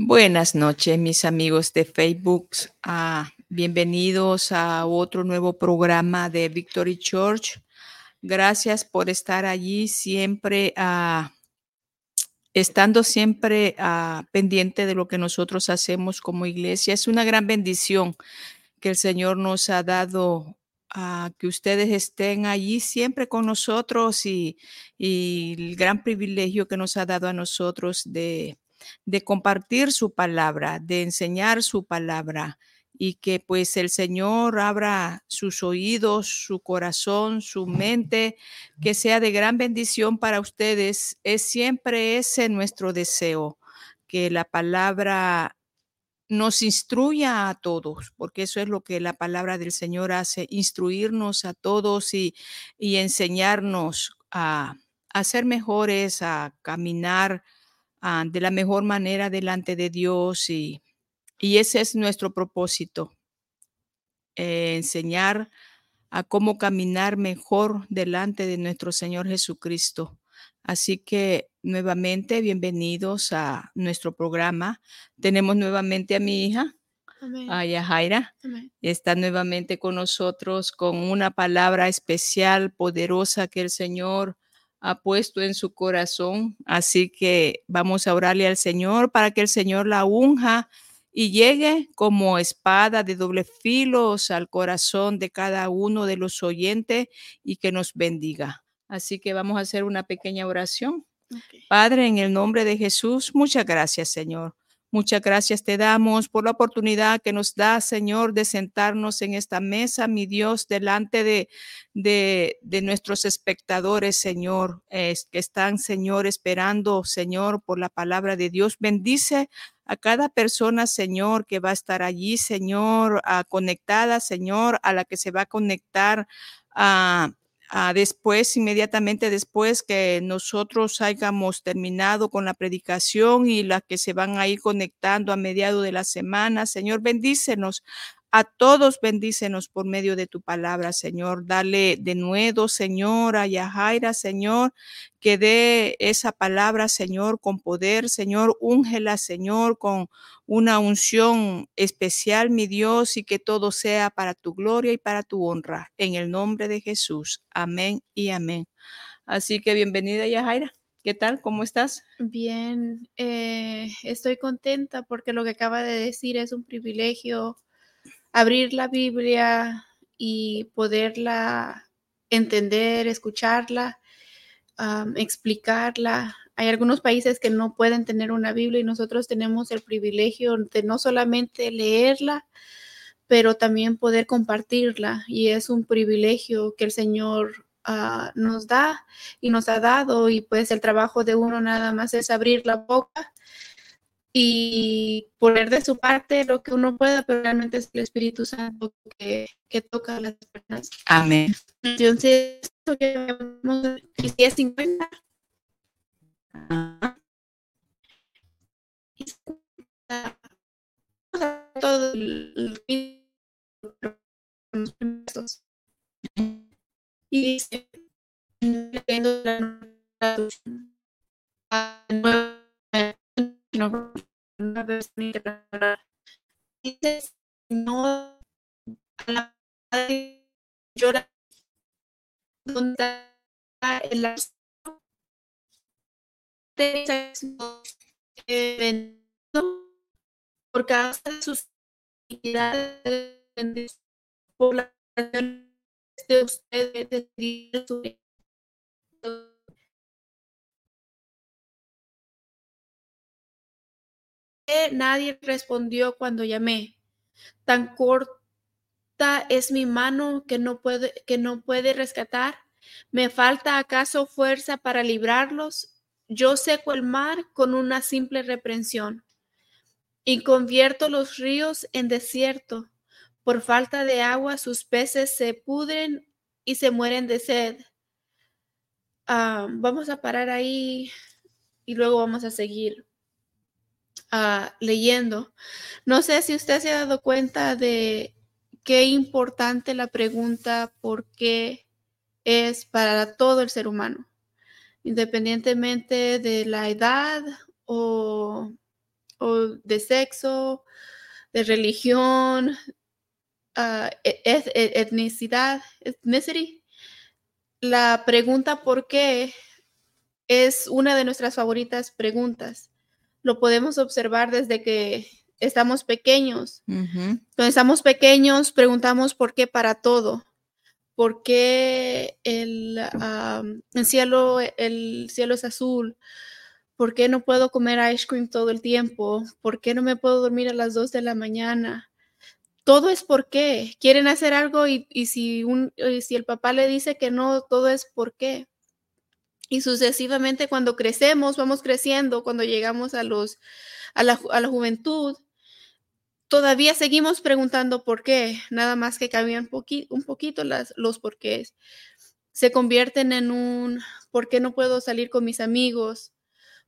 Buenas noches, mis amigos de Facebook. Ah, bienvenidos a otro nuevo programa de Victory Church. Gracias por estar allí siempre, ah, estando siempre ah, pendiente de lo que nosotros hacemos como iglesia. Es una gran bendición que el Señor nos ha dado a que ustedes estén allí siempre con nosotros y, y el gran privilegio que nos ha dado a nosotros de de compartir su palabra, de enseñar su palabra y que pues el Señor abra sus oídos, su corazón, su mente, que sea de gran bendición para ustedes. Es siempre ese nuestro deseo, que la palabra nos instruya a todos, porque eso es lo que la palabra del Señor hace, instruirnos a todos y, y enseñarnos a, a ser mejores, a caminar Ah, de la mejor manera delante de Dios y, y ese es nuestro propósito, eh, enseñar a cómo caminar mejor delante de nuestro Señor Jesucristo. Así que nuevamente, bienvenidos a nuestro programa. Tenemos nuevamente a mi hija, a Yajaira. Está nuevamente con nosotros con una palabra especial, poderosa que el Señor ha puesto en su corazón. Así que vamos a orarle al Señor para que el Señor la unja y llegue como espada de doble filo al corazón de cada uno de los oyentes y que nos bendiga. Así que vamos a hacer una pequeña oración. Padre, en el nombre de Jesús, muchas gracias, Señor. Muchas gracias te damos por la oportunidad que nos da, Señor, de sentarnos en esta mesa, mi Dios, delante de, de, nuestros espectadores, Señor, que están, Señor, esperando, Señor, por la palabra de Dios. Bendice a cada persona, Señor, que va a estar allí, Señor, conectada, Señor, a la que se va a conectar a después, inmediatamente después que nosotros hayamos terminado con la predicación y las que se van a ir conectando a mediado de la semana. Señor, bendícenos a todos bendícenos por medio de tu palabra, Señor. Dale de nuevo, Señor, a Yajaira, Señor, que dé esa palabra, Señor, con poder, Señor. Úngela, Señor, con una unción especial, mi Dios, y que todo sea para tu gloria y para tu honra. En el nombre de Jesús. Amén y amén. Así que bienvenida, Yajaira. ¿Qué tal? ¿Cómo estás? Bien, eh, estoy contenta porque lo que acaba de decir es un privilegio abrir la Biblia y poderla entender, escucharla, explicarla. Hay algunos países que no pueden tener una Biblia y nosotros tenemos el privilegio de no solamente leerla, pero también poder compartirla. Y es un privilegio que el Señor ah, nos da y nos ha dado. Y pues el trabajo de uno nada más es abrir la boca y poner de su parte lo que uno pueda, pero realmente es el Espíritu Santo que, que toca a las personas. Amén. Entonces, esto que vemos en 50. Todo el y dice leyendo una vez dice no a la madre llora donde el por causa de sus actividades por la de ustedes de nadie respondió cuando llamé. Tan corta es mi mano que no puede, que no puede rescatar. ¿Me falta acaso fuerza para librarlos? Yo seco el mar con una simple reprensión y convierto los ríos en desierto. Por falta de agua sus peces se pudren y se mueren de sed. Ah, vamos a parar ahí y luego vamos a seguir. Ah, leyendo. No sé si usted se ha dado cuenta de qué importante la pregunta por qué es para todo el ser humano, independientemente de la edad o o de sexo, de religión, uh, etnicidad, ethnicity. La pregunta por qué es una de nuestras favoritas preguntas. Lo podemos observar desde que estamos pequeños. Cuando estamos pequeños, preguntamos por qué para todo. ¿Por qué el, el, cielo, el cielo es azul? ¿Por qué no puedo comer ice cream todo el tiempo? ¿Por qué no me puedo dormir a las 2 de la mañana? Todo es por qué. Quieren hacer algo y, si, un, si el papá le dice que no, todo es por qué. Y sucesivamente cuando crecemos, vamos creciendo, cuando llegamos a, los, a, la, a la juventud, todavía seguimos preguntando por qué, nada más que cambian un poquito las, los porqués. Se convierten en un por qué no puedo salir con mis amigos,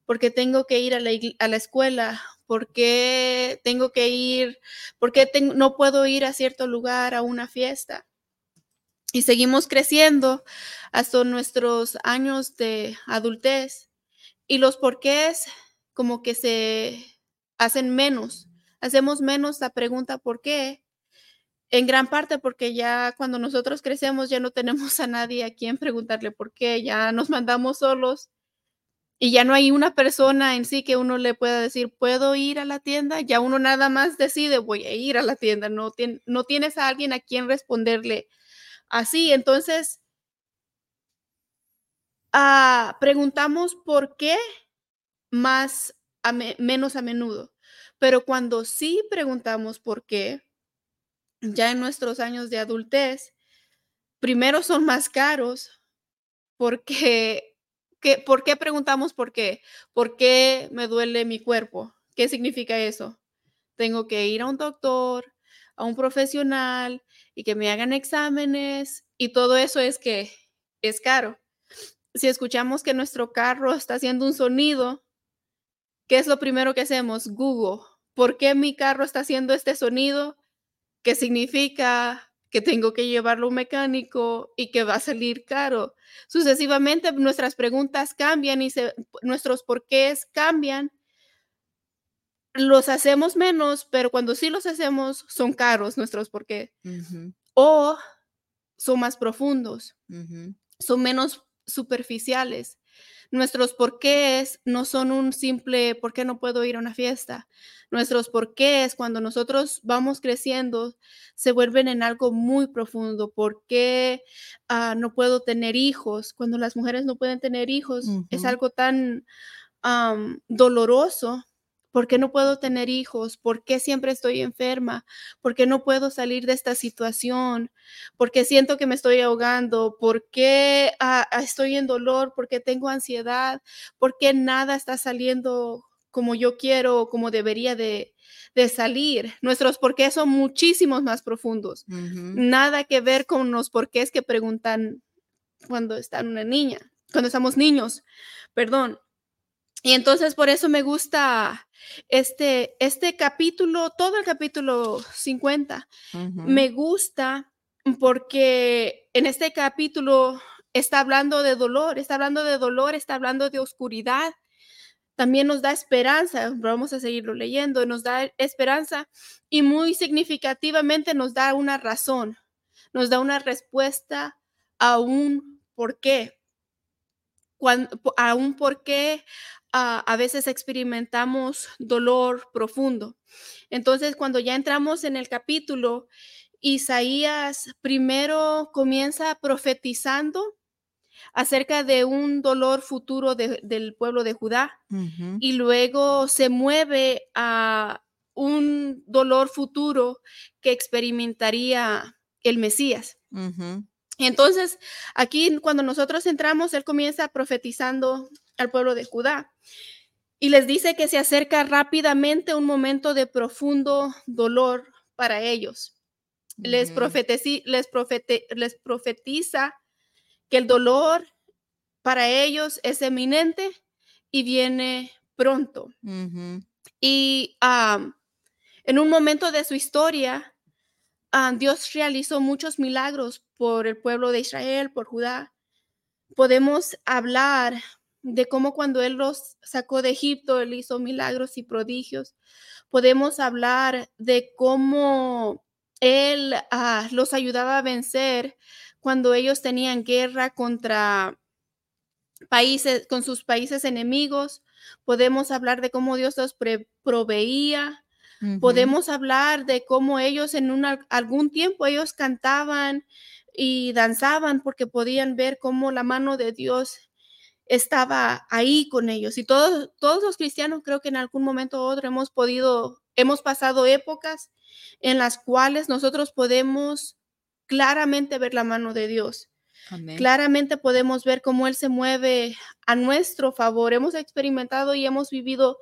porque tengo que ir a la, a la escuela, porque tengo que ir, porque no puedo ir a cierto lugar a una fiesta. Y seguimos creciendo hasta nuestros años de adultez. Y los porqués como que se hacen menos. Hacemos menos la pregunta por qué, en gran parte porque ya cuando nosotros crecemos ya no tenemos a nadie a quien preguntarle por qué, ya nos mandamos solos y ya no hay una persona en sí que uno le pueda decir, ¿puedo ir a la tienda? Ya uno nada más decide, voy a ir a la tienda, no, no tienes a alguien a quien responderle así. Entonces, ah, preguntamos por qué más menos a menudo, pero cuando sí preguntamos por qué, ya en nuestros años de adultez, primero son más caros porque ¿Por qué preguntamos por qué? ¿Por qué me duele mi cuerpo? ¿Qué significa eso? Tengo que ir a un doctor, a un profesional y que me hagan exámenes y todo eso es que es caro. Si escuchamos que nuestro carro está haciendo un sonido, ¿qué es lo primero que hacemos? Google. ¿Por qué mi carro está haciendo este sonido? ¿Qué significa? que tengo que llevarlo a un mecánico y que va a salir caro. Sucesivamente nuestras preguntas cambian y nuestros porqués cambian. Los hacemos menos, pero cuando sí los hacemos son caros nuestros porqués. O son más profundos, son menos superficiales. Nuestros porqués no son un simple ¿por qué no puedo ir a una fiesta? Nuestros porqués, cuando nosotros vamos creciendo, se vuelven en algo muy profundo. ¿Por qué ah, no puedo tener hijos? Cuando las mujeres no pueden tener hijos, es algo tan doloroso ¿Por qué no puedo tener hijos? ¿Por qué siempre estoy enferma? ¿Por qué no puedo salir de esta situación? ¿Por qué siento que me estoy ahogando? ¿Por qué ah, ah, estoy en dolor? ¿Por qué tengo ansiedad? ¿Por qué nada está saliendo como yo quiero o como debería de, salir? Nuestros por qué son muchísimos más profundos. Nada que ver con los porqués que preguntan cuando están una niña, cuando estamos niños, perdón. Y entonces por eso me gusta este, este capítulo, todo el capítulo 50. Me gusta porque en este capítulo está hablando de dolor, está hablando de dolor, está hablando de oscuridad. También nos da esperanza, vamos a seguirlo leyendo, nos da esperanza y muy significativamente nos da una razón, nos da una respuesta a un por qué. A un por qué a veces experimentamos dolor profundo. Entonces, cuando ya entramos en el capítulo, Isaías primero comienza profetizando acerca de un dolor futuro del pueblo de Judá y luego se mueve a un dolor futuro que experimentaría el Mesías. Entonces, aquí cuando nosotros entramos, él comienza profetizando al pueblo de Judá y les dice que se acerca rápidamente un momento de profundo dolor para ellos. les, les, les profetiza que el dolor para ellos es eminente y viene pronto. Y en un momento de su historia, Dios realizó muchos milagros por el pueblo de Israel, por Judá. Podemos hablar de cómo cuando Él los sacó de Egipto, Él hizo milagros y prodigios. Podemos hablar de cómo Él ah, los ayudaba a vencer cuando ellos tenían guerra contra países, con sus países enemigos. Podemos hablar de cómo Dios los proveía. Podemos hablar de cómo ellos en un, algún tiempo ellos cantaban y danzaban porque podían ver cómo la mano de Dios estaba ahí con ellos. Y todos, todos los cristianos creo que en algún momento u otro hemos podido, hemos pasado épocas en las cuales nosotros podemos claramente ver la mano de Dios. Claramente podemos ver cómo Él se mueve a nuestro favor. Hemos experimentado y hemos vivido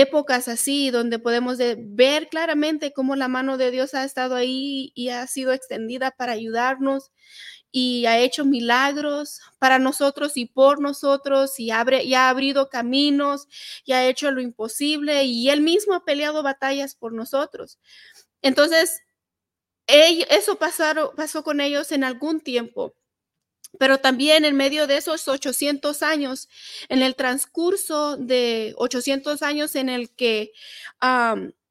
épocas así, donde podemos ver claramente cómo la mano de Dios ha estado ahí y ha sido extendida para ayudarnos y ha hecho milagros para nosotros y por nosotros y, abre, y ha abrido caminos y ha hecho lo imposible y Él mismo ha peleado batallas por nosotros. Entonces, eso pasaron, pasó con ellos en algún tiempo. Pero también en medio de esos 800 años, en el transcurso de 800 años en el que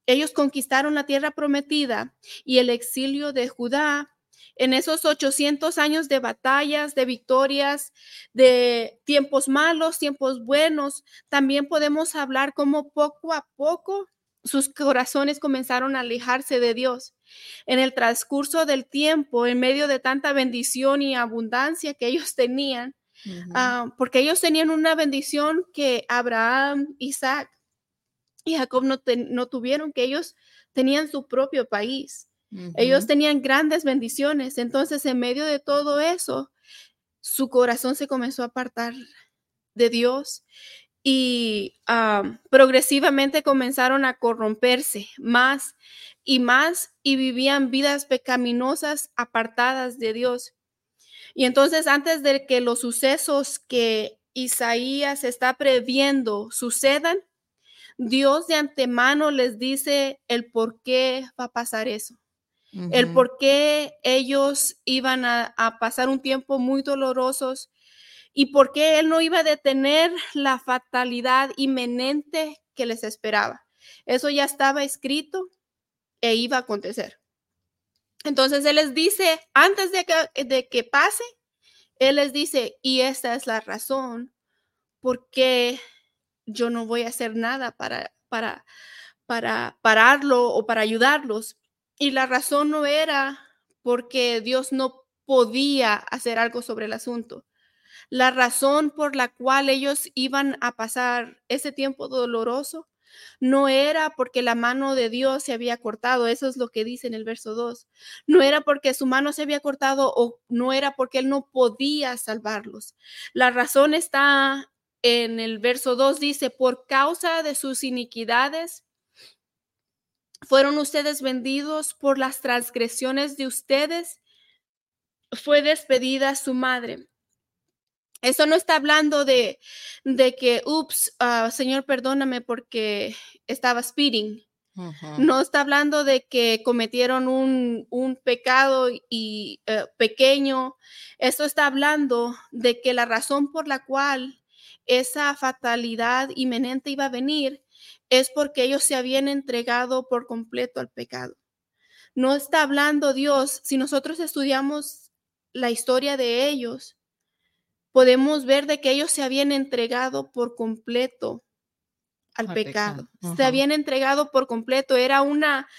ellos conquistaron la tierra prometida y el exilio de Judá, en esos 800 años de batallas, de victorias, de tiempos malos, tiempos buenos, también podemos hablar como poco a poco sus corazones comenzaron a alejarse de Dios. En el transcurso del tiempo, en medio de tanta bendición y abundancia que ellos tenían, ah, porque ellos tenían una bendición que Abraham, Isaac y Jacob no, no tuvieron, que ellos tenían su propio país. Ellos tenían grandes bendiciones. Entonces, en medio de todo eso, su corazón se comenzó a apartar de Dios y progresivamente comenzaron a corromperse más y más y vivían vidas pecaminosas apartadas de Dios. Y entonces antes de que los sucesos que Isaías está previendo sucedan, Dios de antemano les dice el por qué va a pasar eso. El por qué ellos iban a, a pasar un tiempo muy dolorosos y por qué él no iba a detener la fatalidad inminente que les esperaba. Eso ya estaba escrito e iba a acontecer. Entonces él les dice, antes de que, de que pase, él les dice, y esta es la razón por qué yo no voy a hacer nada para, para, para pararlo o para ayudarlos. Y la razón no era porque Dios no podía hacer algo sobre el asunto. La razón por la cual ellos iban a pasar ese tiempo doloroso no era porque la mano de Dios se había cortado, eso es lo que dice en el verso 2. No era porque su mano se había cortado o no era porque él no podía salvarlos. La razón está en el verso 2, dice, por causa de sus iniquidades fueron ustedes vendidos por las transgresiones de ustedes. Fue despedida su madre. Eso no está hablando de, que, ups, ah, Señor, perdóname porque estaba speeding. No está hablando de que cometieron un, pecado y eh, pequeño. Esto está hablando de que la razón por la cual esa fatalidad inminente iba a venir es porque ellos se habían entregado por completo al pecado. No está hablando Dios, si nosotros estudiamos la historia de ellos, podemos ver de que ellos se habían entregado por completo al, pecado. Se habían entregado por completo. Era una,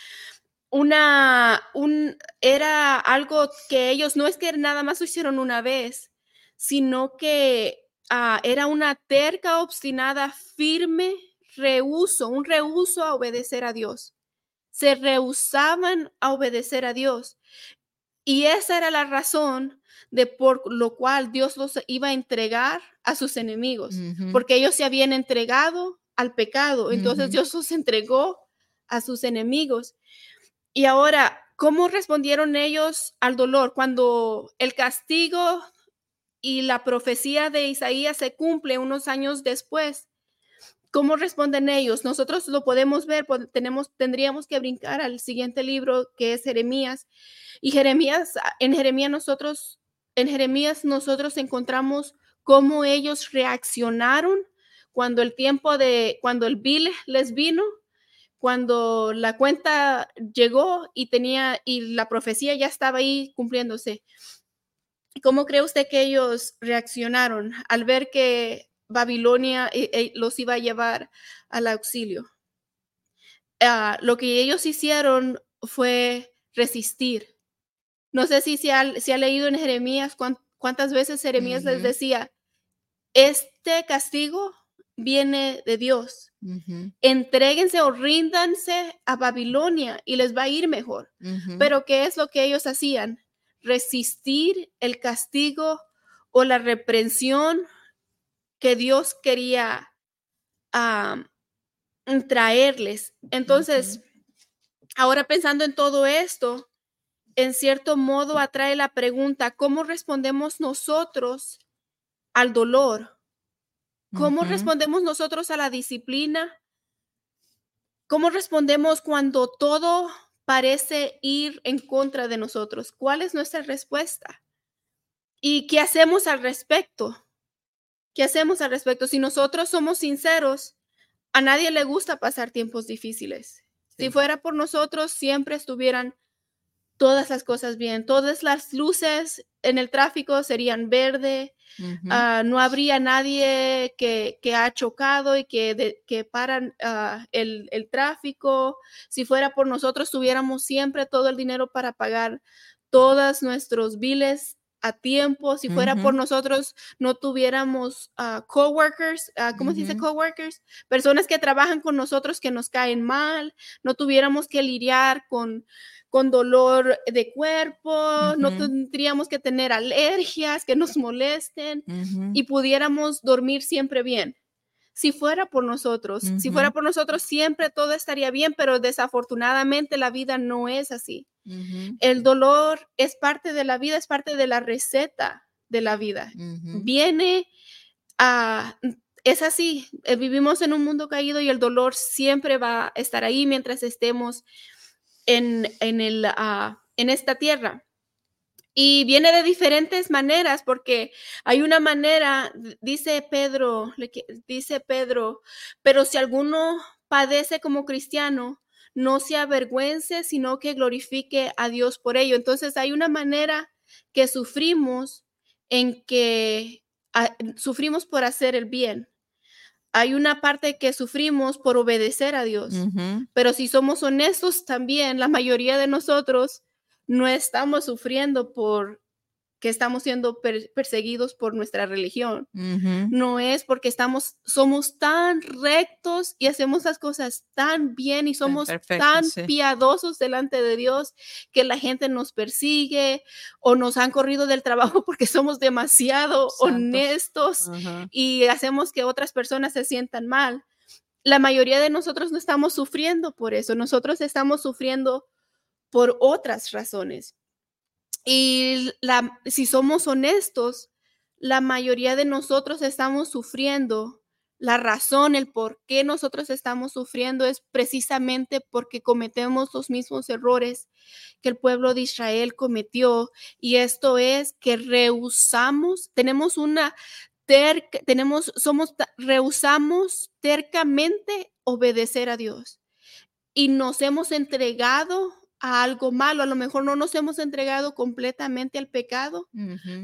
una, un, era algo que ellos no es que nada más lo hicieron una vez, sino que ah, era una terca, obstinada, firme rehuso, un rehuso a obedecer a Dios. Se rehusaban a obedecer a Dios. Y esa era la razón de por lo cual Dios los iba a entregar a sus enemigos, porque ellos se habían entregado al pecado, entonces Dios los entregó a sus enemigos. Y ahora, ¿cómo respondieron ellos al dolor cuando el castigo y la profecía de Isaías se cumple unos años después? ¿Cómo responden ellos? Nosotros lo podemos ver, tenemos, tendríamos que brincar al siguiente libro que es Jeremías. Y Jeremías, en Jeremías nosotros en Jeremías nosotros encontramos cómo ellos reaccionaron cuando el tiempo de, cuando el bill les vino, cuando la cuenta llegó y tenía, y la profecía ya estaba ahí cumpliéndose. ¿Cómo cree usted que ellos reaccionaron al ver que Babilonia eh, eh, los iba a llevar al auxilio? Ah, lo que ellos hicieron fue resistir. No sé si se ha, leído en Jeremías cuántas veces Jeremías les decía, este castigo viene de Dios. Entréguense o ríndanse a Babilonia y les va a ir mejor. Pero ¿qué es lo que ellos hacían? Resistir el castigo o la reprensión que Dios quería traerles. Entonces, ahora pensando en todo esto, en cierto modo atrae la pregunta, ¿cómo respondemos nosotros al dolor? ¿Cómo respondemos nosotros a la disciplina? ¿Cómo respondemos cuando todo parece ir en contra de nosotros? ¿Cuál es nuestra respuesta? ¿Y qué hacemos al respecto? ¿Qué hacemos al respecto? Si nosotros somos sinceros, a nadie le gusta pasar tiempos difíciles. Si fuera por nosotros, siempre estuvieran todas las cosas bien, todas las luces en el tráfico serían verde, ah, no habría nadie que, ha chocado y que, que paran ah, el, tráfico. Si fuera por nosotros, tuviéramos siempre todo el dinero para pagar todos nuestros biles a tiempo. Si fuera por nosotros, no tuviéramos uh, coworkers, ¿cómo se dice coworkers? Personas que trabajan con nosotros que nos caen mal, no tuviéramos que lidiar con con dolor de cuerpo, no tendríamos que tener alergias que nos molesten y pudiéramos dormir siempre bien. Si fuera por nosotros, si fuera por nosotros, siempre todo estaría bien, pero desafortunadamente la vida no es así. El dolor es parte de la vida, es parte de la receta de la vida. Viene a, es así, eh, vivimos en un mundo caído y el dolor siempre va a estar ahí mientras estemos en, en, el, ah, en esta tierra. Y viene de diferentes maneras, porque hay una manera, dice Pedro, dice Pedro, pero si alguno padece como cristiano, no se avergüence, sino que glorifique a Dios por ello. Entonces hay una manera que sufrimos en que ah, sufrimos por hacer el bien hay una parte que sufrimos por obedecer a Dios, pero si somos honestos también, la mayoría de nosotros no estamos sufriendo por que estamos siendo perseguidos por nuestra religión. No es porque estamos, somos tan rectos y hacemos las cosas tan bien y somos tan piadosos delante de Dios que la gente nos persigue o nos han corrido del trabajo porque somos demasiado honestos y hacemos que otras personas se sientan mal. La mayoría de nosotros no estamos sufriendo por eso, nosotros estamos sufriendo por otras razones. Y la, si somos honestos, la mayoría de nosotros estamos sufriendo. La razón, el por qué nosotros estamos sufriendo es precisamente porque cometemos los mismos errores que el pueblo de Israel cometió. Y esto es que rehusamos, tenemos una terca, tenemos, somos, rehusamos tercamente obedecer a Dios. Y nos hemos entregado a algo malo. A lo mejor no nos hemos entregado completamente al pecado,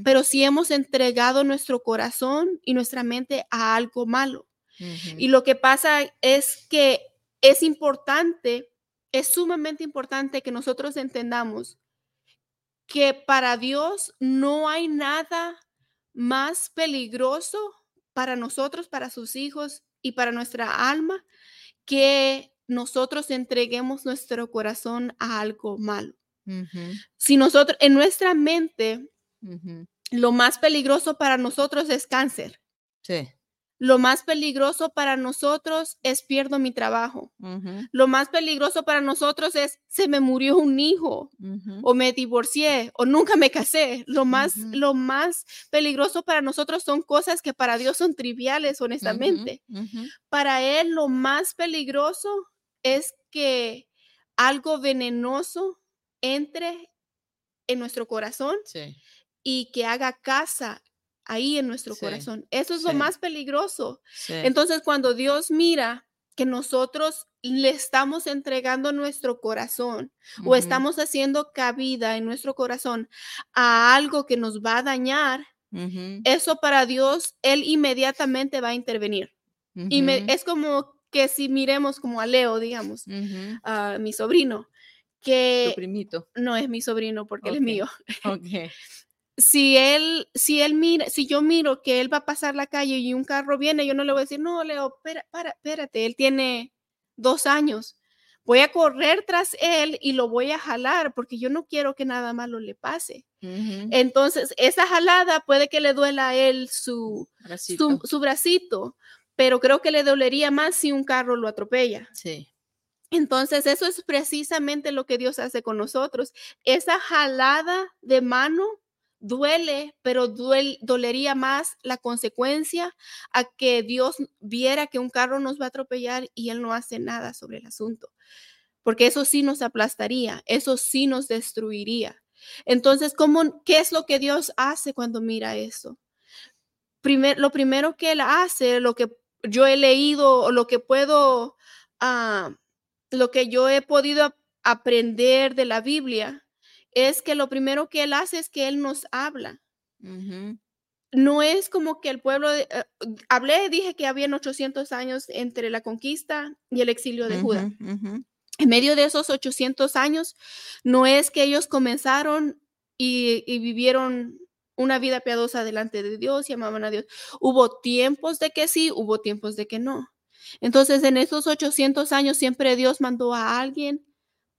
pero sí hemos entregado nuestro corazón y nuestra mente a algo malo. Y lo que pasa es que es importante, es sumamente importante que nosotros entendamos que para Dios no hay nada más peligroso para nosotros, para sus hijos y para nuestra alma que nosotros entreguemos nuestro corazón a algo malo. Si nosotros, en nuestra mente, lo más peligroso para nosotros es cáncer. Sí. Lo más peligroso para nosotros es pierdo mi trabajo. Lo más peligroso para nosotros es se me murió un hijo o me divorcié o nunca me casé. Lo más, lo más peligroso para nosotros son cosas que para Dios son triviales, honestamente. Para Él lo más peligroso es que algo venenoso entre en nuestro corazón y que haga casa ahí en nuestro Sí, corazón. Eso es lo más peligroso. Entonces, cuando Dios mira que nosotros le estamos entregando nuestro corazón o estamos haciendo cabida en nuestro corazón a algo que nos va a dañar, eso para Dios, Él inmediatamente va a intervenir. Y me- es como que si miremos como a Leo, digamos, ujú. a mi sobrino, Tu que primito. no es mi sobrino porque él es mío. Ok. Si él, si él mira, si yo miro que él va a pasar la calle y un carro viene, yo no le voy a decir, no, Leo, espera, para, espérate, él tiene dos años. Voy a correr tras él y lo voy a jalar porque yo no quiero que nada malo le pase. Ujú. Entonces, esa jalada puede que le duela a él su, su, Bracito. su bracito, pero creo que le dolería más si un carro lo atropella. Sí. Entonces, eso es precisamente lo que Dios hace con nosotros. Esa jalada de mano duele, pero duel- dolería más la consecuencia a que Dios viera que un carro nos va a atropellar y Él no hace nada sobre el asunto. Porque eso sí nos aplastaría, eso sí nos destruiría. Entonces, ¿cómo, ¿qué es lo que Dios hace cuando mira eso? Primer, lo primero que Él hace, lo que yo he leído lo que puedo... ah, lo que yo he podido ap- aprender de la Biblia es que lo primero que él hace es que él nos habla. No es como que el pueblo, de- eh, hablé, dije que habían 800 años entre la conquista y el exilio de Judá. En medio de esos 800 años, no es que ellos comenzaron y, y vivieron una vida piadosa delante de Dios y amaban a Dios. Hubo tiempos de que sí, hubo tiempos de que no. Entonces, en esos 800 años siempre Dios mandó a alguien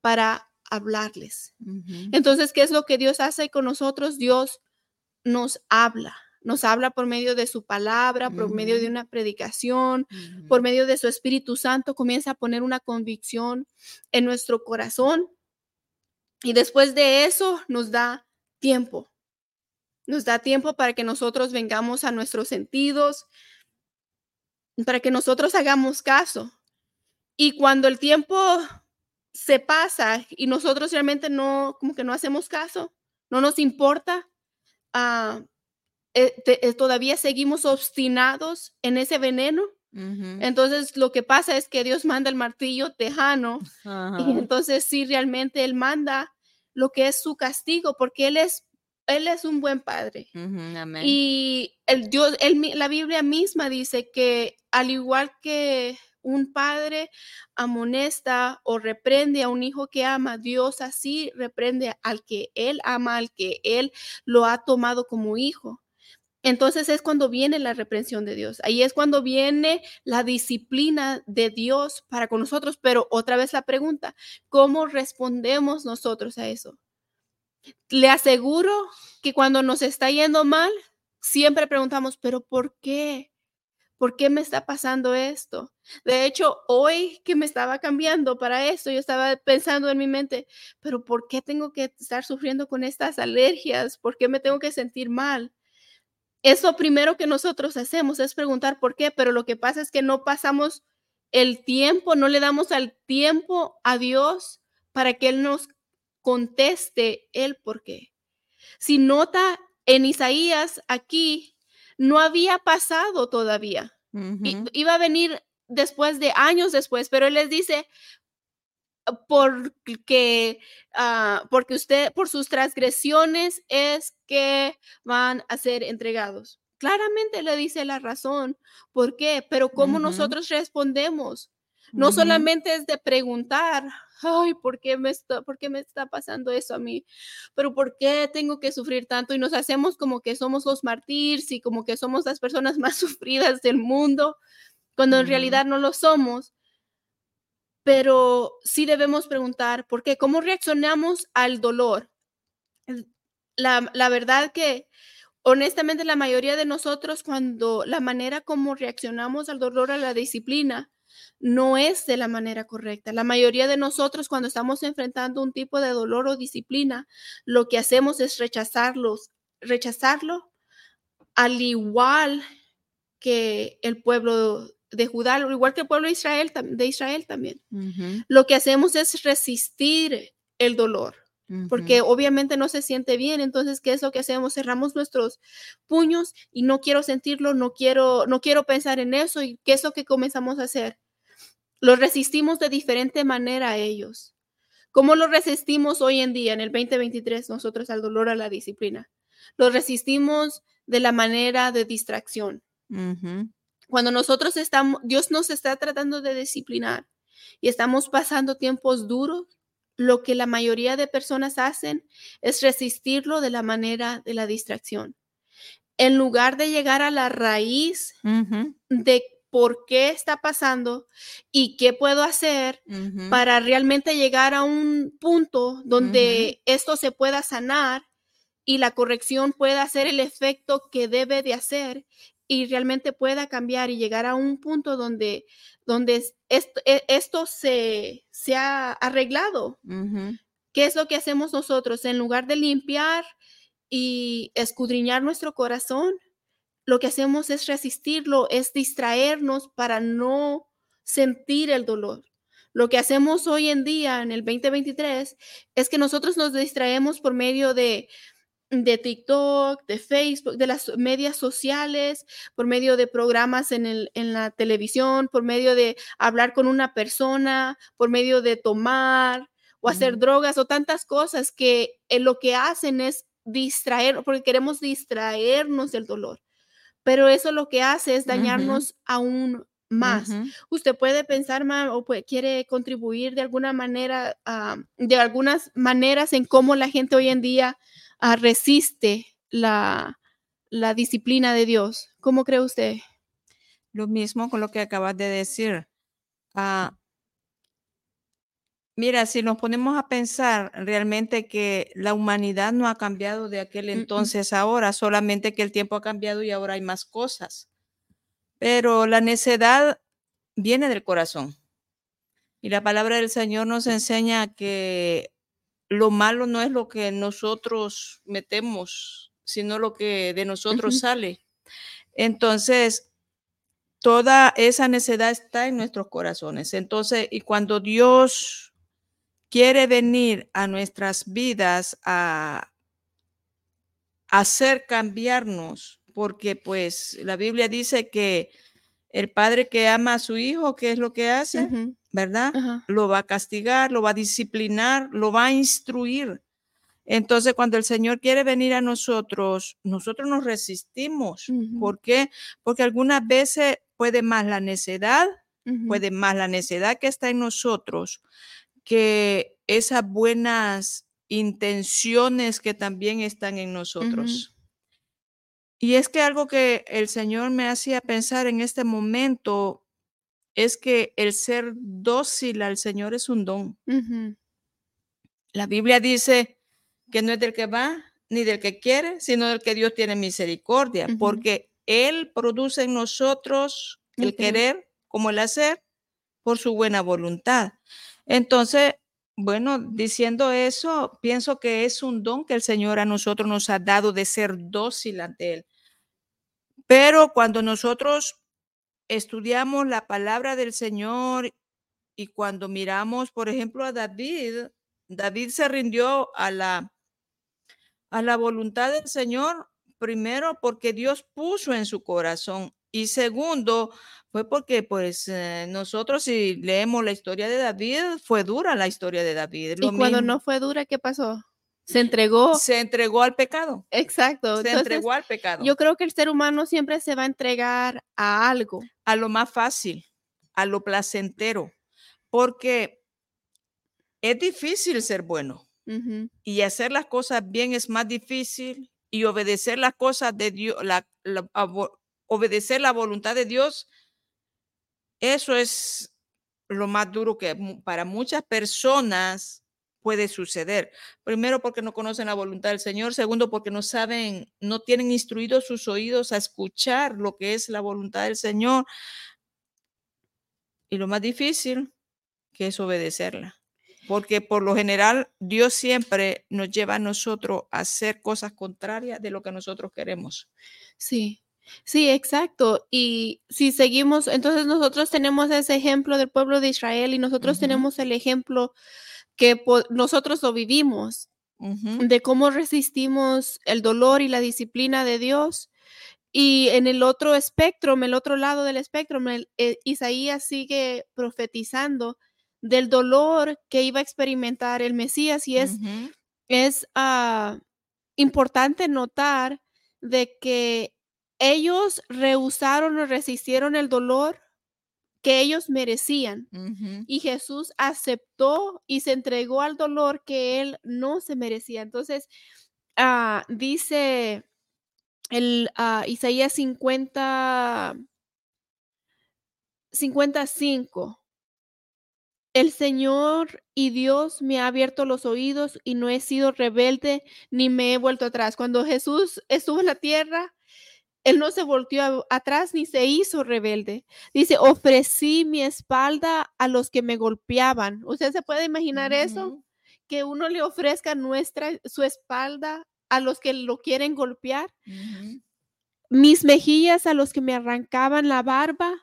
para hablarles. Entonces, ¿qué es lo que Dios hace con nosotros? Dios nos habla, nos habla por medio de su palabra, por medio de una predicación, por medio de su Espíritu Santo, comienza a poner una convicción en nuestro corazón. Y después de eso nos da tiempo. Nos da tiempo para que nosotros vengamos a nuestros sentidos, para que nosotros hagamos caso. Y cuando el tiempo se pasa y nosotros realmente no, como que no hacemos caso, no nos importa, eh, te- eh, todavía seguimos obstinados en ese veneno, entonces lo que pasa es que Dios manda el martillo tejano y entonces sí realmente Él manda lo que es su castigo porque Él es, Él es un buen padre. Amén. Y el Dios, mi- la Biblia misma dice que al igual que un padre amonesta o reprende a un hijo que ama, Dios así reprende al que él ama, al que él lo ha tomado como hijo. Entonces es cuando viene la reprensión de Dios. Ahí es cuando viene la disciplina de Dios para con nosotros. Pero otra vez la pregunta, ¿cómo respondemos nosotros a eso? Le aseguro que cuando nos está yendo mal, siempre preguntamos, pero ¿por qué? ¿Por qué me está pasando esto? De hecho, hoy que me estaba cambiando para esto, yo estaba pensando en mi mente, pero ¿por qué tengo que estar sufriendo con estas alergias? ¿Por qué me tengo que sentir mal? Eso primero que nosotros hacemos es preguntar por qué, pero lo que pasa es que no pasamos el tiempo, no le damos al tiempo a Dios para que Él nos conteste el por qué. Si nota en Isaías aquí, no había pasado todavía. Ujú. Iba a venir después de años después, pero Él les dice, porque, ah, porque usted, por sus transgresiones es que van a ser entregados. Claramente le dice la razón, ¿por qué? Pero cómo nosotros respondemos. No solamente es de preguntar, ay, ¿por qué, me está, ¿por qué me está pasando eso a mí? Pero ¿por qué tengo que sufrir tanto? Y nos hacemos como que somos los mártires y como que somos las personas más sufridas del mundo, cuando en Ujú. realidad no lo somos. Pero sí debemos preguntar, ¿por qué? ¿Cómo reaccionamos al dolor? La, la verdad que honestamente la mayoría de nosotros cuando la manera como reaccionamos al dolor, a la disciplina, no es de la manera correcta. La mayoría de nosotros cuando estamos enfrentando un tipo de dolor o disciplina, lo que hacemos es rechazarlos, rechazarlo al igual que el pueblo de Judá, al igual que el pueblo de Israel, de Israel también. Lo que hacemos es resistir el dolor. porque obviamente no se siente bien. Entonces, ¿qué es lo que hacemos? Cerramos nuestros puños y no quiero sentirlo, no quiero, no quiero pensar en eso. ¿Y qué es lo que comenzamos a hacer? Los resistimos de diferente manera a ellos. ¿Cómo lo resistimos hoy en día, en el 2023, nosotros al dolor, a la disciplina? Lo resistimos de la manera de distracción. Cuando nosotros estamos, Dios nos está tratando de disciplinar y estamos pasando tiempos duros, lo que la mayoría de personas hacen es resistirlo de la manera de la distracción. En lugar de llegar a la raíz de por qué está pasando y qué puedo hacer para realmente llegar a un punto donde esto se pueda sanar y la corrección pueda hacer el efecto que debe de hacer y realmente pueda cambiar y llegar a un punto donde, donde esto, e, esto se, se, ha arreglado. ¿Qué es lo que hacemos nosotros? En lugar de limpiar y escudriñar nuestro corazón, lo que hacemos es resistirlo, es distraernos para no sentir el dolor. Lo que hacemos hoy en día, en el 2023, es que nosotros nos distraemos por medio de de TikTok, de Facebook, de las medias sociales, por medio de programas en, el, en la televisión, por medio de hablar con una persona, por medio de tomar o hacer drogas o tantas cosas que eh, lo que hacen es distraer, porque queremos distraernos del dolor. Pero eso lo que hace es dañarnos aún más. Usted puede pensar más o quiere contribuir de alguna manera, ah, de algunas maneras en cómo la gente hoy en día resiste la, disciplina de Dios. ¿Cómo cree usted? Lo mismo con lo que acabas de decir. Ah, mira, si nos ponemos a pensar realmente que la humanidad no ha cambiado de aquel entonces ahora, solamente que el tiempo ha cambiado y ahora hay más cosas. Pero la necedad viene del corazón. Y la palabra del Señor nos enseña que lo malo no es lo que nosotros metemos, sino lo que de nosotros sale. Entonces, toda esa necedad está en nuestros corazones. Entonces, y cuando Dios quiere venir a nuestras vidas a hacer cambiarnos, porque pues la Biblia dice que el padre que ama a su hijo, ¿qué es lo que hace? ¿Verdad? Lo va a castigar, lo va a disciplinar, lo va a instruir. Entonces, cuando el Señor quiere venir a nosotros, nosotros nos resistimos. ¿Por qué? Porque algunas veces puede más la necedad, puede más la necedad que está en nosotros que esas buenas intenciones que también están en nosotros. Y es que algo que el Señor me hacía pensar en este momento es que el ser dócil al Señor es un don. La Biblia dice que no es del que va ni del que quiere, sino del que Dios tiene misericordia, porque Él produce en nosotros el querer como el hacer por su buena voluntad. Entonces, bueno, diciendo eso, pienso que es un don que el Señor a nosotros nos ha dado de ser dócil ante Él. Pero cuando nosotros estudiamos la palabra del Señor y cuando miramos, por ejemplo, a David, David se rindió a la, a la voluntad del Señor, primero porque Dios puso en su corazón y segundo fue porque pues eh, nosotros si leemos la historia de David, fue dura la historia de David. y cuando no fue dura, ¿qué pasó? Se entregó. Se entregó al pecado. Exacto. Se entregó al pecado. Yo creo que el ser humano siempre se va a entregar a algo. A lo más fácil, a lo placentero, porque es difícil ser bueno. Y hacer las cosas bien es más difícil y obedecer las cosas de Dios, la, obedecer la voluntad de Dios, eso es lo más duro que para muchas personas puede suceder. Primero porque no conocen la voluntad del Señor, segundo porque no saben, no tienen instruidos sus oídos a escuchar lo que es la voluntad del Señor. Y lo más difícil que es obedecerla. Porque por lo general Dios siempre nos lleva a nosotros a hacer cosas contrarias de lo que nosotros queremos. Sí, Sí, exacto. Y si seguimos, entonces nosotros tenemos ese ejemplo del pueblo de Israel y nosotros tenemos el ejemplo que nosotros lo vivimos. De cómo resistimos el dolor y la disciplina de Dios. Y en el otro espectro, en el otro lado del espectro, el- eh, Isaías sigue profetizando del dolor que iba a experimentar el Mesías y es, es ah, importante notar de que ellos rehusaron o resistieron el dolor que ellos merecían y Jesús aceptó y se entregó al dolor que él no se merecía. Entonces, ah, dice el ah, Isaías 50, 55. El Señor y Dios me ha abierto los oídos y no he sido rebelde ni me he vuelto atrás. Cuando Jesús estuvo en la tierra, Él no se volteó atrás ni se hizo rebelde. Dice, ofrecí mi espalda a los que me golpeaban. ¿Usted se puede imaginar eso? Que uno le ofrezca nuestra, su espalda a los que lo quieren golpear. Mis mejillas a los que me arrancaban la barba,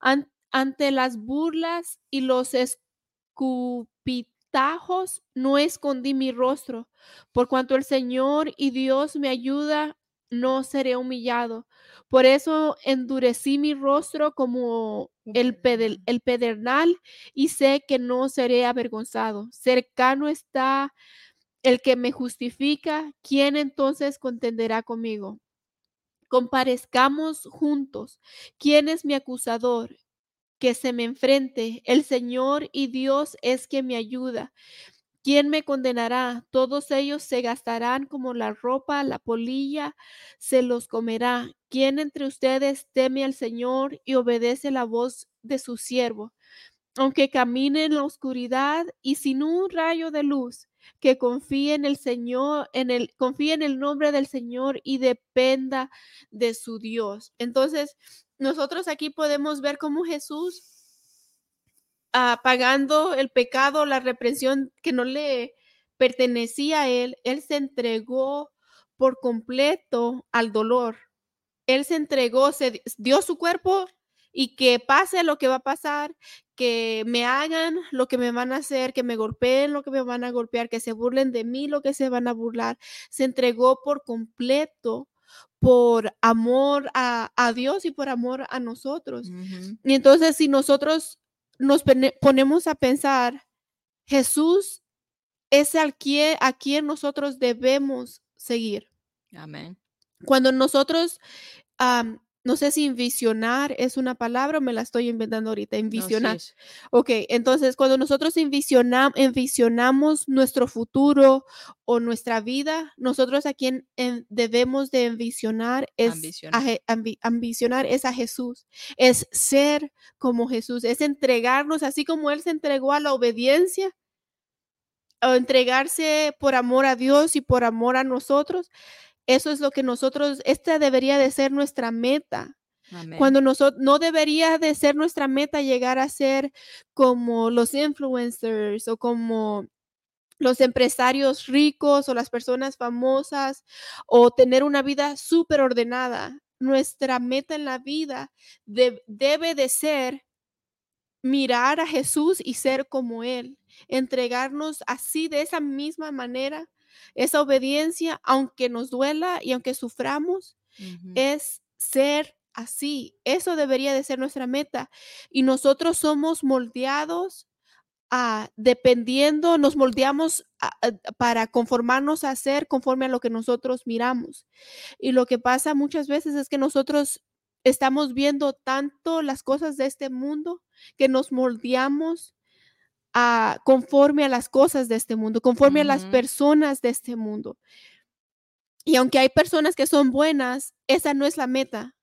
an- ante las burlas y los escupitajos, no escondí mi rostro. Por cuanto el Señor y Dios me ayuda, no seré humillado. Por eso endurecí mi rostro como el, pedel- pedernal. el pedernal y sé que no seré avergonzado. Cercano está el que me justifica. ¿Quién entonces contenderá conmigo? comparezcamos juntos. ¿Quién es mi acusador? Que se me enfrente. El Señor y Dios es quien me ayuda. ¿Quién me condenará? Todos ellos se gastarán como la ropa, la polilla se los comerá. ¿Quién entre ustedes teme al Señor y obedece la voz de su siervo? Aunque camine en la oscuridad y sin un rayo de luz, que confíe en el Señor, en el confíe en el nombre del Señor y dependa de su Dios. Entonces, nosotros aquí podemos ver cómo Jesús ah, pagando el pecado, la reprensión que no le pertenecía a él, él se entregó por completo al dolor. Él se entregó, se di- dio su cuerpo y que pase lo que va a pasar, que me hagan lo que me van a hacer, que me golpeen lo que me van a golpear, que se burlen de mí lo que se van a burlar. Se entregó por completo por amor a, a Dios y por amor a nosotros. Ujú. Y entonces si nosotros nos pone- ponemos a pensar, Jesús es al quien, a quien nosotros debemos seguir. Amén. Cuando nosotros, am, no sé si envisionar es una palabra o me la estoy inventando ahorita, No, sí envisionar. es. Ok, entonces cuando nosotros envisiona- envisionamos nuestro futuro o nuestra vida, nosotros a quien en- debemos de envisionar es a Ambicionar. Ambi- ambicionar es a Jesús, es ser como Jesús, es entregarnos así como Él se entregó a la obediencia o entregarse por amor a Dios y por amor a nosotros. Eso es lo que nosotros, esta debería de ser nuestra meta. Amén. Cuando nosotros no debería de ser nuestra meta llegar a ser como los influencers o como los empresarios ricos o las personas famosas o tener una vida súper ordenada. Nuestra meta en la vida de- debe de ser mirar a Jesús y ser como Él, entregarnos así de esa misma manera, esa obediencia, aunque nos duela y aunque suframos, es ser así. Eso debería de ser nuestra meta. Y nosotros somos moldeados a, dependiendo, nos moldeamos a- a- para conformarnos a ser conforme a lo que nosotros miramos. Y lo que pasa muchas veces es que nosotros estamos viendo tanto las cosas de este mundo que nos moldeamos a conforme a las cosas de este mundo, conforme a las personas de este mundo. Y aunque hay personas que son buenas, esa no es la meta.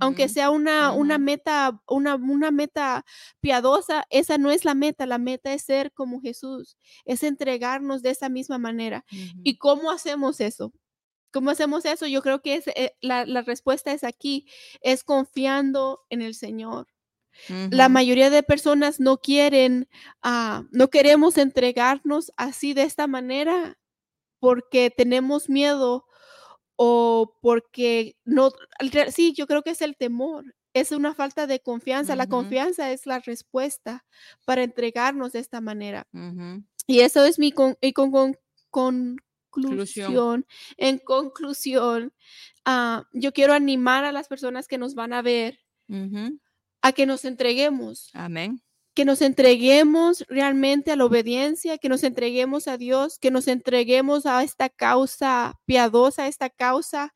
Aunque sea una, una meta, una, una meta piadosa, esa no es la meta. La meta es ser como Jesús, es entregarnos de esa misma manera. ¿Y cómo hacemos eso? ¿Cómo hacemos eso? Yo creo que es, eh, la, la respuesta es aquí, es confiando en el Señor. La mayoría de personas no quieren, ah, no queremos entregarnos así de esta manera porque tenemos miedo o porque no, sí, yo creo que es el temor, es una falta de confianza. La confianza es la respuesta para entregarnos de esta manera. Y eso es mi con, y con, con- conclusión, en conclusión, ah, yo quiero animar a las personas que nos van a ver a que nos entreguemos. Amén. Que nos entreguemos realmente a la obediencia, que nos entreguemos a Dios, que nos entreguemos a esta causa piadosa, esta causa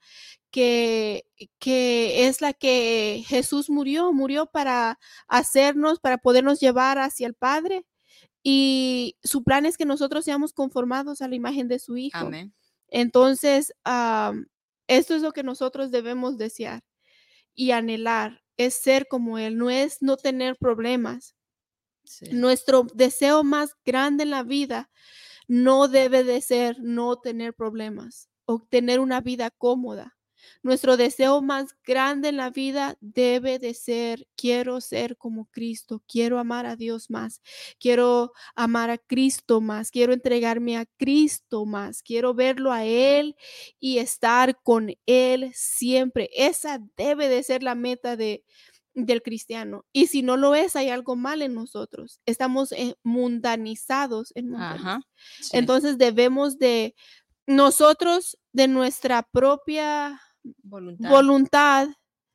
que, que es la que Jesús murió, murió para hacernos, para podernos llevar hacia el Padre. Y su plan es que nosotros seamos conformados a la imagen de su Hijo. Amén. Entonces, esto es lo que nosotros debemos desear y anhelar, es ser como Él, no es no tener problemas. Nuestro deseo más grande en la vida no debe de ser no tener problemas o tener una vida cómoda. Nuestro deseo más grande en la vida debe de ser, quiero ser como Cristo, quiero amar a Dios más, quiero amar a Cristo más, quiero entregarme a Cristo más, quiero verlo a Él y estar con Él siempre. Esa debe de ser la meta de, del cristiano. Y si no lo es, hay algo mal en nosotros. Estamos eh, mundanizados en Entonces debemos de nosotros de nuestra propia voluntad.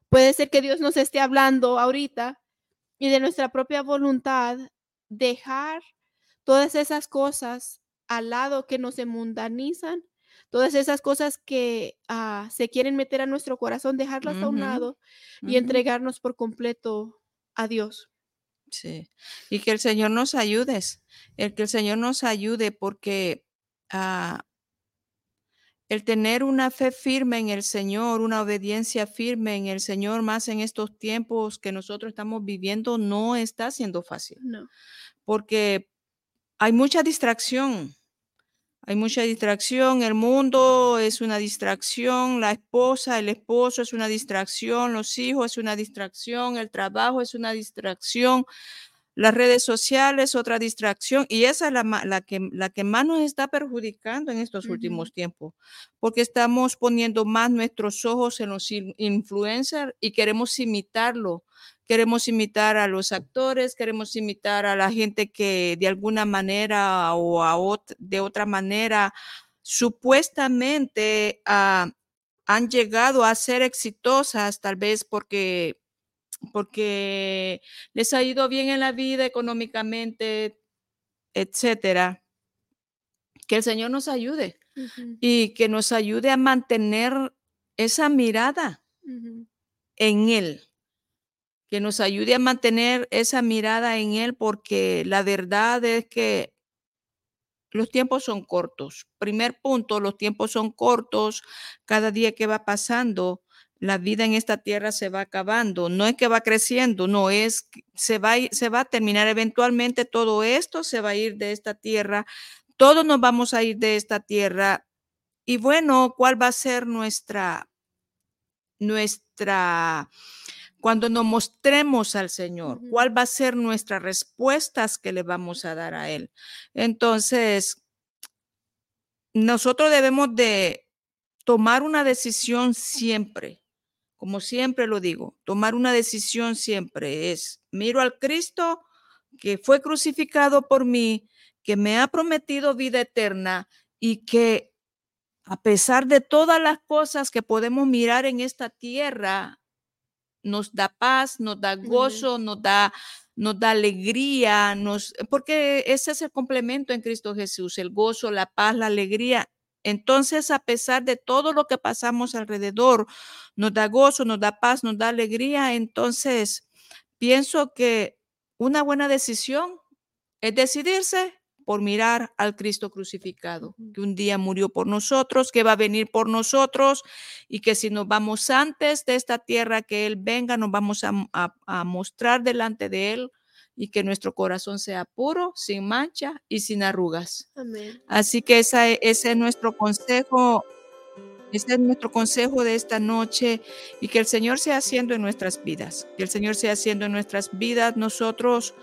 Puede ser que Dios nos esté hablando ahorita y de nuestra propia voluntad dejar todas esas cosas al lado que nos mundanizan, todas esas cosas que ah, se quieren meter a nuestro corazón, dejarlas a un lado y entregarnos por completo a Dios. Sí, y que el Señor nos ayude, el que el Señor nos ayude porque uh, el tener una fe firme en el Señor, una obediencia firme en el Señor, más en estos tiempos que nosotros estamos viviendo, no está siendo fácil. No. Porque hay mucha distracción. Hay mucha distracción, el mundo es una distracción, la esposa, el esposo es una distracción, los hijos es una distracción, el trabajo es una distracción, las redes sociales, otra distracción, y esa es la, que, la que más nos está perjudicando en estos últimos tiempos, porque estamos poniendo más nuestros ojos en los influencers y queremos imitarlo. Queremos imitar a los actores, queremos imitar a la gente que de alguna manera o de otra manera supuestamente ah, han llegado a ser exitosas, tal vez porque porque les ha ido bien en la vida económicamente, etcétera. Que el Señor nos ayude y que nos ayude a mantener esa mirada en Él. Que nos ayude a mantener esa mirada en Él, porque la verdad es que los tiempos son cortos. Primer punto, los tiempos son cortos. Cada día que va pasando, la vida en esta tierra se va acabando, no es que va creciendo, no es, se va, se va a terminar eventualmente todo esto, se va a ir de esta tierra, todos nos vamos a ir de esta tierra. Y bueno, ¿cuál va a ser nuestra, nuestra, cuando nos mostremos al Señor, cuál va a ser nuestras respuestas que le vamos a dar a Él? Entonces, nosotros debemos de tomar una decisión siempre como siempre lo digo, tomar una decisión siempre es, miro al Cristo que fue crucificado por mí, que me ha prometido vida eterna y que a pesar de todas las cosas que podemos mirar en esta tierra, nos da paz, nos da gozo, nos da nos da alegría, nos porque ese es el complemento en Cristo Jesús, el gozo, la paz, la alegría entonces, a pesar de todo lo que pasamos alrededor, nos da gozo, nos da paz, nos da alegría. Entonces, pienso que una buena decisión es decidirse por mirar al Cristo crucificado, que un día murió por nosotros, que va a venir por nosotros y que si nos vamos antes de esta tierra, que Él venga, nos vamos a, mostrar delante de Él y que nuestro corazón sea puro, sin mancha y sin arrugas. Así que esa, e, ese es nuestro consejo, ese es nuestro consejo de esta noche y que el Señor sea haciendo en nuestras vidas, que el Señor sea haciendo en nuestras vidas. Nosotros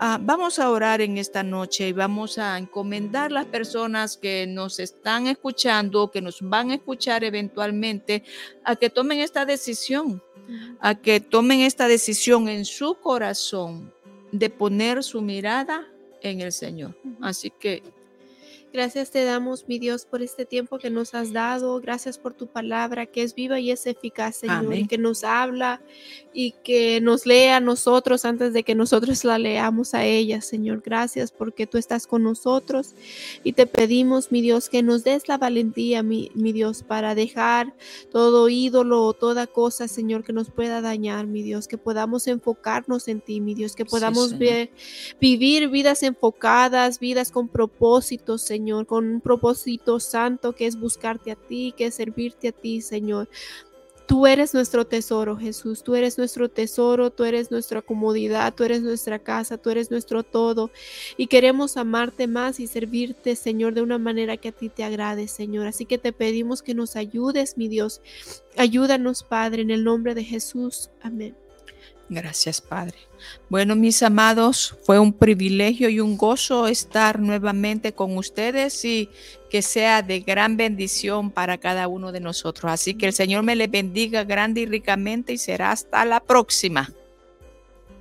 ah, vamos a orar en esta noche y vamos a encomendar las personas que nos están escuchando, que nos van a escuchar eventualmente, a que tomen esta decisión, a que tomen esta decisión en su corazón de poner su mirada en el Señor. Así que Gracias te damos, mi Dios, por este tiempo que nos has dado. Gracias por tu palabra que es viva y es eficaz, Señor, y que nos habla y que nos lea a nosotros antes de que nosotros la leamos a ella, Señor. Gracias porque tú estás con nosotros y te pedimos, mi Dios, que nos des la valentía, mi, mi Dios, para dejar todo ídolo o toda cosa, Señor, que nos pueda dañar, mi Dios, que podamos enfocarnos en ti, mi Dios, que podamos vivir vidas enfocadas, vidas con propósitos, Señor Señor, con un propósito santo que es buscarte a ti, que es servirte a ti, Señor. Tú eres nuestro tesoro, Jesús. Tú eres nuestro tesoro, tú eres nuestra comodidad, tú eres nuestra casa, tú eres nuestro todo. Y queremos amarte más y servirte, Señor, de una manera que a ti te agrade, Señor. Así que te pedimos que nos ayudes, mi Dios. Ayúdanos, Padre, en el nombre de Jesús. Amén. Gracias, Padre. Bueno, mis amados, fue un privilegio y un gozo estar nuevamente con ustedes y que sea de gran bendición para cada uno de nosotros. Así que el Señor me le bendiga grande y ricamente y será hasta la próxima.